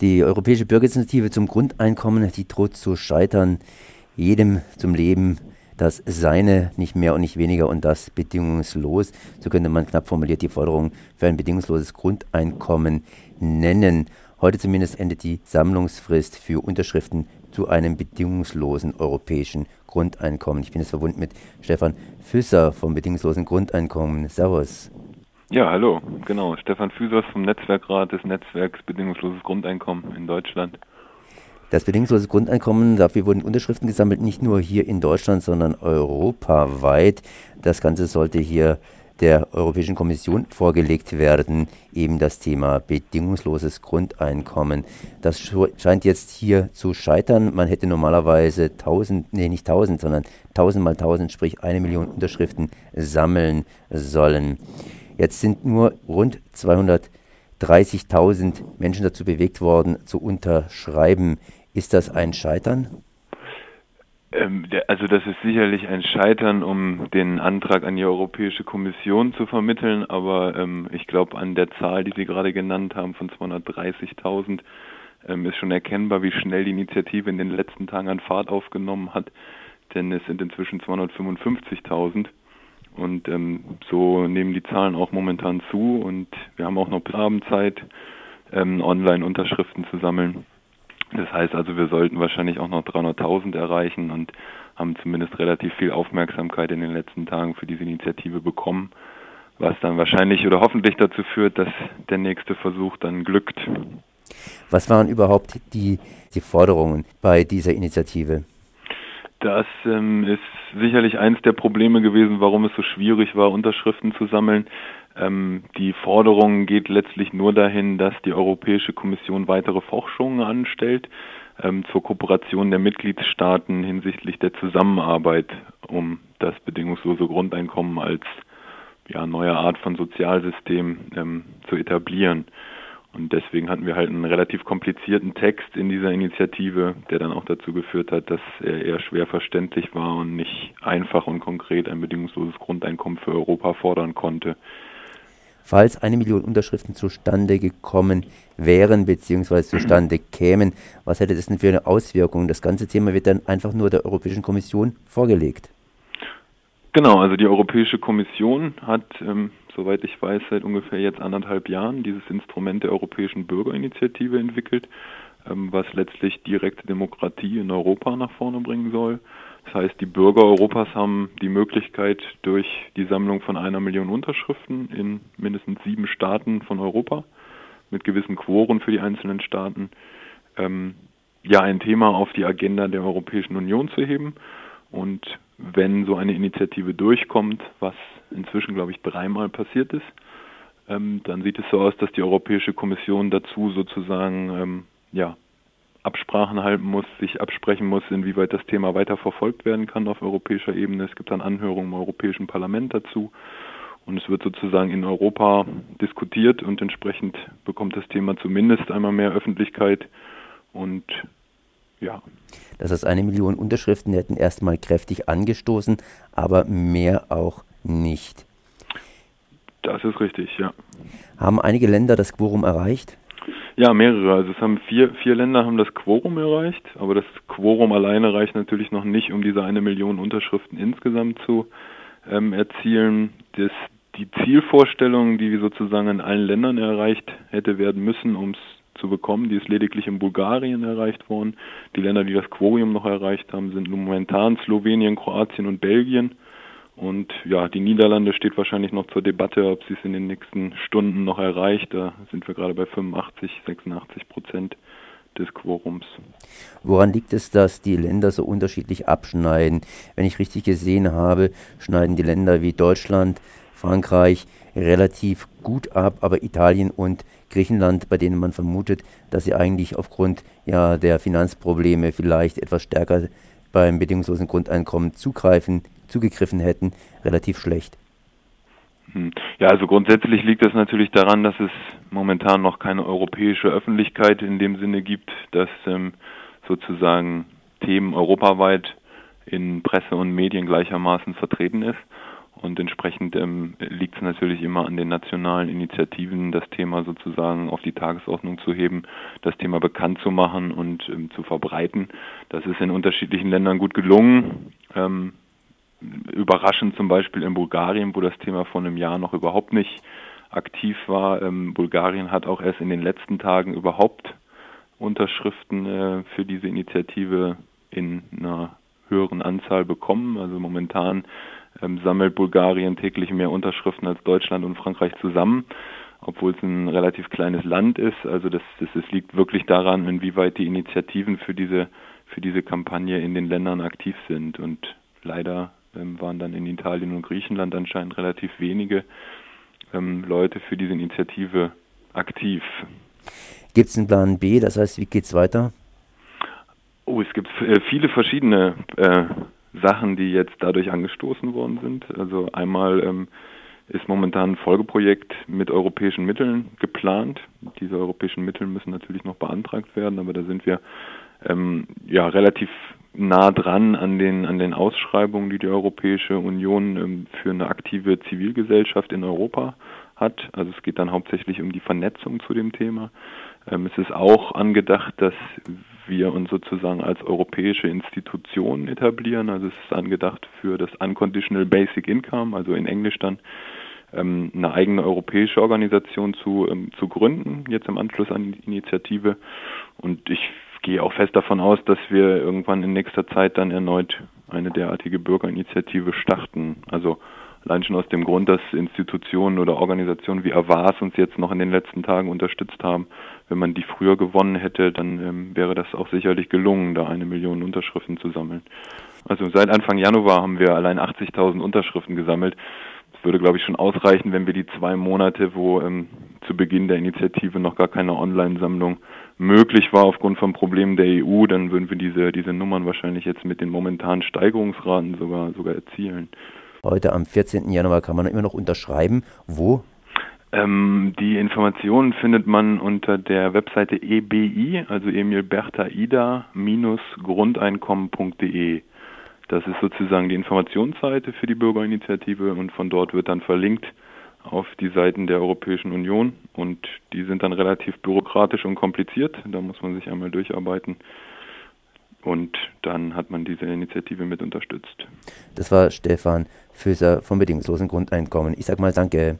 Die Europäische Bürgerinitiative zum Grundeinkommen, die droht zu scheitern. Jedem zum Leben das Seine, nicht mehr und nicht weniger und das bedingungslos. So könnte man knapp formuliert die Forderung für ein bedingungsloses Grundeinkommen nennen. Heute zumindest endet die Sammlungsfrist für Unterschriften zu einem bedingungslosen europäischen Grundeinkommen. Ich bin jetzt verbunden mit Stefan Füsser vom bedingungslosen Grundeinkommen. Servus. Ja, hallo, genau. Stefan Füsers vom Netzwerkrat des Netzwerks Bedingungsloses Grundeinkommen in Deutschland. Das bedingungslose Grundeinkommen, dafür wurden Unterschriften gesammelt, nicht nur hier in Deutschland, sondern europaweit. Das Ganze sollte hier der Europäischen Kommission vorgelegt werden, eben das Thema bedingungsloses Grundeinkommen. Das scheint jetzt hier zu scheitern. Man hätte normalerweise 1000, nee, nicht 1000, sondern 1000 mal 1000, sprich eine Million Unterschriften sammeln sollen. Jetzt sind nur rund 230.000 Menschen dazu bewegt worden, zu unterschreiben. Ist das ein Scheitern? Ähm, also das ist sicherlich ein Scheitern, um den Antrag an die Europäische Kommission zu vermitteln, aber ähm, ich glaube an der Zahl, die Sie gerade genannt haben, von 230.000, ähm, ist schon erkennbar, wie schnell die Initiative in den letzten Tagen an Fahrt aufgenommen hat, denn es sind inzwischen 255.000 und ähm, so nehmen die Zahlen auch momentan zu und wir haben auch noch bis Abendzeit, ähm, Online-Unterschriften zu sammeln. Das heißt also, wir sollten wahrscheinlich auch noch 300.000 erreichen und haben zumindest relativ viel Aufmerksamkeit in den letzten Tagen für diese Initiative bekommen, was dann wahrscheinlich oder hoffentlich dazu führt, dass der nächste Versuch dann glückt. Was waren überhaupt die, die Forderungen bei dieser Initiative? Das ähm, ist sicherlich eines der Probleme gewesen, warum es so schwierig war, Unterschriften zu sammeln. Ähm, die Forderung geht letztlich nur dahin, dass die Europäische Kommission weitere Forschungen anstellt ähm, zur Kooperation der Mitgliedstaaten hinsichtlich der Zusammenarbeit, um das bedingungslose Grundeinkommen als ja, neue Art von Sozialsystem ähm, zu etablieren. Und deswegen hatten wir halt einen relativ komplizierten Text in dieser Initiative, der dann auch dazu geführt hat, dass er eher schwer verständlich war und nicht einfach und konkret ein bedingungsloses Grundeinkommen für Europa fordern konnte falls eine Million Unterschriften zustande gekommen wären bzw. zustande kämen. Was hätte das denn für eine Auswirkung? Das ganze Thema wird dann einfach nur der Europäischen Kommission vorgelegt. Genau, also die Europäische Kommission hat, ähm, soweit ich weiß, seit ungefähr jetzt anderthalb Jahren dieses Instrument der Europäischen Bürgerinitiative entwickelt, ähm, was letztlich direkte Demokratie in Europa nach vorne bringen soll. Das heißt, die Bürger Europas haben die Möglichkeit, durch die Sammlung von einer Million Unterschriften in mindestens sieben Staaten von Europa mit gewissen Quoren für die einzelnen Staaten ähm, ja ein Thema auf die Agenda der Europäischen Union zu heben. Und wenn so eine Initiative durchkommt, was inzwischen, glaube ich, dreimal passiert ist, ähm, dann sieht es so aus, dass die Europäische Kommission dazu sozusagen ähm, ja, Absprachen halten muss, sich absprechen muss, inwieweit das Thema weiter verfolgt werden kann auf europäischer Ebene. Es gibt dann Anhörungen im Europäischen Parlament dazu und es wird sozusagen in Europa diskutiert und entsprechend bekommt das Thema zumindest einmal mehr Öffentlichkeit und ja. Das heißt, eine Million Unterschriften hätten erstmal kräftig angestoßen, aber mehr auch nicht. Das ist richtig, ja. Haben einige Länder das Quorum erreicht? Ja, mehrere. Also es haben vier, vier Länder haben das Quorum erreicht, aber das Quorum alleine reicht natürlich noch nicht, um diese eine Million Unterschriften insgesamt zu ähm, erzielen. Das, die Zielvorstellung, die sozusagen in allen Ländern erreicht hätte werden müssen, um es zu bekommen, die ist lediglich in Bulgarien erreicht worden. Die Länder, die das Quorum noch erreicht haben, sind momentan Slowenien, Kroatien und Belgien. Und ja, die Niederlande steht wahrscheinlich noch zur Debatte, ob sie es in den nächsten Stunden noch erreicht. Da sind wir gerade bei 85, 86 Prozent des Quorums. Woran liegt es, dass die Länder so unterschiedlich abschneiden? Wenn ich richtig gesehen habe, schneiden die Länder wie Deutschland, Frankreich relativ gut ab, aber Italien und Griechenland, bei denen man vermutet, dass sie eigentlich aufgrund ja, der Finanzprobleme vielleicht etwas stärker beim bedingungslosen Grundeinkommen zugreifen zugegriffen hätten, relativ schlecht. Hm. Ja, also grundsätzlich liegt das natürlich daran, dass es momentan noch keine europäische Öffentlichkeit in dem Sinne gibt, dass ähm, sozusagen Themen europaweit in Presse und Medien gleichermaßen vertreten ist. Und entsprechend ähm, liegt es natürlich immer an den nationalen Initiativen, das Thema sozusagen auf die Tagesordnung zu heben, das Thema bekannt zu machen und ähm, zu verbreiten. Das ist in unterschiedlichen Ländern gut gelungen. Ähm, überraschend zum Beispiel in Bulgarien, wo das Thema vor einem Jahr noch überhaupt nicht aktiv war. Ähm, Bulgarien hat auch erst in den letzten Tagen überhaupt Unterschriften äh, für diese Initiative in einer höheren Anzahl bekommen. Also momentan ähm, sammelt Bulgarien täglich mehr Unterschriften als Deutschland und Frankreich zusammen, obwohl es ein relativ kleines Land ist. Also das, das, das liegt wirklich daran, inwieweit die Initiativen für diese, für diese Kampagne in den Ländern aktiv sind. Und leider ähm, waren dann in Italien und Griechenland anscheinend relativ wenige ähm, Leute für diese Initiative aktiv. Gibt es einen Plan B? Das heißt, wie geht es weiter? Oh, es gibt äh, viele verschiedene äh, Sachen, die jetzt dadurch angestoßen worden sind. Also einmal ähm, ist momentan ein Folgeprojekt mit europäischen Mitteln geplant. Diese europäischen Mittel müssen natürlich noch beantragt werden, aber da sind wir ähm, ja relativ nah dran an den an den Ausschreibungen, die die Europäische Union ähm, für eine aktive Zivilgesellschaft in Europa hat. Also es geht dann hauptsächlich um die Vernetzung zu dem Thema. Ähm, es ist auch angedacht, dass wir uns sozusagen als europäische Institution etablieren. Also es ist angedacht für das Unconditional Basic Income, also in Englisch dann ähm, eine eigene europäische Organisation zu, ähm, zu gründen, jetzt im Anschluss an die Initiative. Und ich gehe auch fest davon aus, dass wir irgendwann in nächster Zeit dann erneut eine derartige Bürgerinitiative starten. Also Allein schon aus dem Grund, dass Institutionen oder Organisationen wie Avas uns jetzt noch in den letzten Tagen unterstützt haben. Wenn man die früher gewonnen hätte, dann ähm, wäre das auch sicherlich gelungen, da eine Million Unterschriften zu sammeln. Also seit Anfang Januar haben wir allein 80.000 Unterschriften gesammelt. Es würde, glaube ich, schon ausreichen, wenn wir die zwei Monate, wo ähm, zu Beginn der Initiative noch gar keine Online-Sammlung möglich war aufgrund von Problemen der EU, dann würden wir diese, diese Nummern wahrscheinlich jetzt mit den momentanen Steigerungsraten sogar, sogar erzielen. Heute am 14. Januar kann man immer noch unterschreiben. Wo? Ähm, die Informationen findet man unter der Webseite EBI, also Emil Bertha Ida Grundeinkommen.de. Das ist sozusagen die Informationsseite für die Bürgerinitiative und von dort wird dann verlinkt auf die Seiten der Europäischen Union und die sind dann relativ bürokratisch und kompliziert. Da muss man sich einmal durcharbeiten. Und dann hat man diese Initiative mit unterstützt. Das war Stefan Füßer vom bedingungslosen Grundeinkommen. Ich sage mal danke.